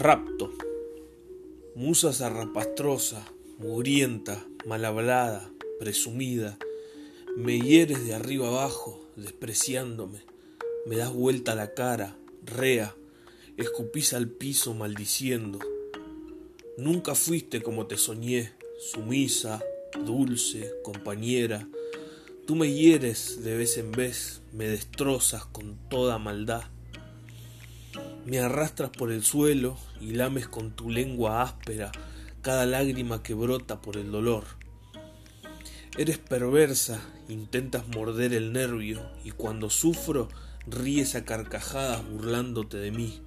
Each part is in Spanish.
Rapto. Musa zarrapastrosa, mugrienta, mal hablada, presumida, me hieres de arriba abajo, despreciándome, me das vuelta la cara, rea, escupís al piso maldiciendo. Nunca fuiste como te soñé, sumisa, dulce, compañera. Tú me hieres de vez en vez, me destrozas con toda maldad. Me arrastras por el suelo y lames con tu lengua áspera cada lágrima que brota por el dolor. Eres perversa, intentas morder el nervio y cuando sufro ríes a carcajadas burlándote de mí.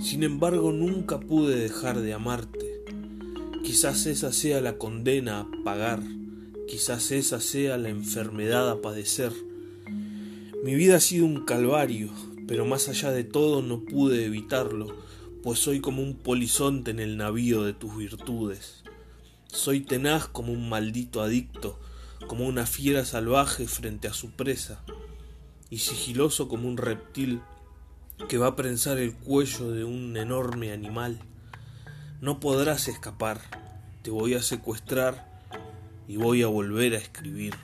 Sin embargo, nunca pude dejar de amarte. Quizás esa sea la condena a pagar, quizás esa sea la enfermedad a padecer. Mi vida ha sido un calvario, pero más allá de todo no pude evitarlo, pues soy como un polizonte en el navío de tus virtudes. Soy tenaz como un maldito adicto, como una fiera salvaje frente a su presa, y sigiloso como un reptil que va a prensar el cuello de un enorme animal. No podrás escapar, te voy a secuestrar y voy a volver a escribir.